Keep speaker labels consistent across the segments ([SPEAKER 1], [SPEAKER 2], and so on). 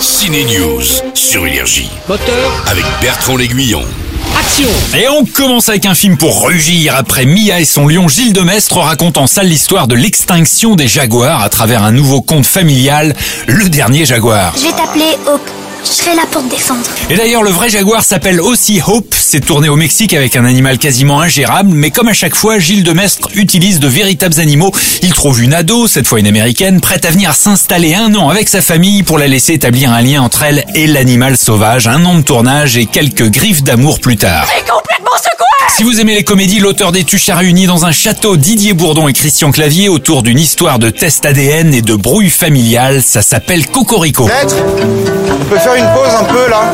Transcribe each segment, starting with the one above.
[SPEAKER 1] Ciné News sur Énergie
[SPEAKER 2] Moteur,
[SPEAKER 1] avec Bertrand L'Aiguillon.
[SPEAKER 2] action
[SPEAKER 3] Et on commence avec un film pour rugir. Après Mia et son lion, Gilles Demestre raconte en salle l'histoire de l'extinction des jaguars à travers un nouveau conte familial, Le Dernier Jaguar.
[SPEAKER 4] Je vais t'appeler Hope. Je serai là pour te défendre.
[SPEAKER 3] Et d'ailleurs, le vrai jaguar s'appelle aussi Hope. C'est tourné au Mexique avec un animal quasiment ingérable, mais comme à chaque fois, Gilles Demestre utilise de véritables animaux. Il trouve une ado, cette fois une américaine, prête à venir s'installer un an avec sa famille pour la laisser établir un lien entre elle et l'animal sauvage. Un an de tournage et quelques griffes d'amour plus tard. Si vous aimez les comédies, l'auteur des Tuches a réuni dans un château Didier Bourdon et Christian Clavier autour d'une histoire de test ADN et de brouille familiale. Ça s'appelle Cocorico.
[SPEAKER 5] Maître, on peut faire une pause un peu là?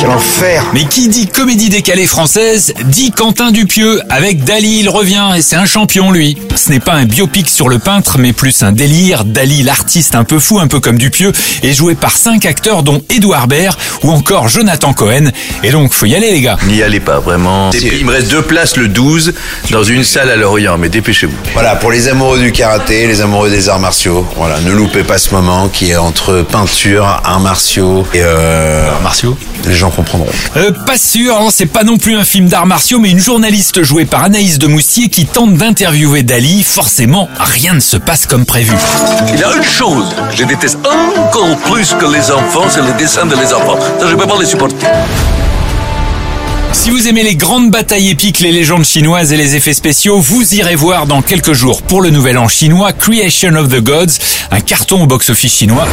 [SPEAKER 5] Quel enfer
[SPEAKER 3] Mais qui dit comédie décalée française dit Quentin Dupieux. Avec Dali, il revient et c'est un champion lui. Ce n'est pas un biopic sur le peintre, mais plus un délire. Dali, l'artiste un peu fou, un peu comme Dupieux, est joué par cinq acteurs dont Édouard Baird ou encore Jonathan Cohen. Et donc, faut y aller les gars.
[SPEAKER 6] N'y allez pas, vraiment. Et puis, il me reste deux places le 12 dans une salle à Lorient, mais dépêchez-vous.
[SPEAKER 5] Voilà, pour les amoureux du karaté, les amoureux des arts martiaux, voilà, ne loupez pas ce moment qui est entre peinture, arts martiaux et euh,
[SPEAKER 3] Martiaux?
[SPEAKER 5] les gens comprendront.
[SPEAKER 3] Euh, pas sûr, hein, c'est pas non plus un film d'arts martiaux, mais une journaliste jouée par Anaïs de Moussier qui tente d'interviewer Dali. Forcément, rien ne se passe comme prévu.
[SPEAKER 7] Il y a une chose que je déteste encore plus que les enfants, c'est les dessins de les enfants. Ça, je peux pas les supporter.
[SPEAKER 3] Si vous aimez les grandes batailles épiques, les légendes chinoises et les effets spéciaux, vous irez voir dans quelques jours pour le nouvel an chinois Creation of the Gods, un carton au box-office chinois.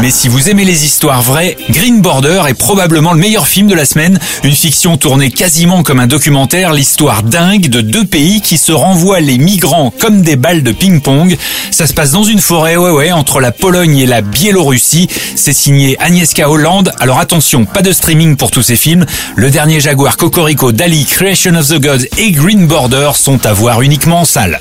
[SPEAKER 3] Mais si vous aimez les histoires vraies, Green Border est probablement le meilleur film de la semaine. Une fiction tournée quasiment comme un documentaire, l'histoire dingue de deux pays qui se renvoient les migrants comme des balles de ping-pong. Ça se passe dans une forêt, ouais ouais, entre la Pologne et la Biélorussie. C'est signé Agnieszka Hollande. Alors attention, pas de streaming pour tous ces films. Le dernier Jaguar, Cocorico, Dali, Creation of the Gods et Green Border sont à voir uniquement en salle.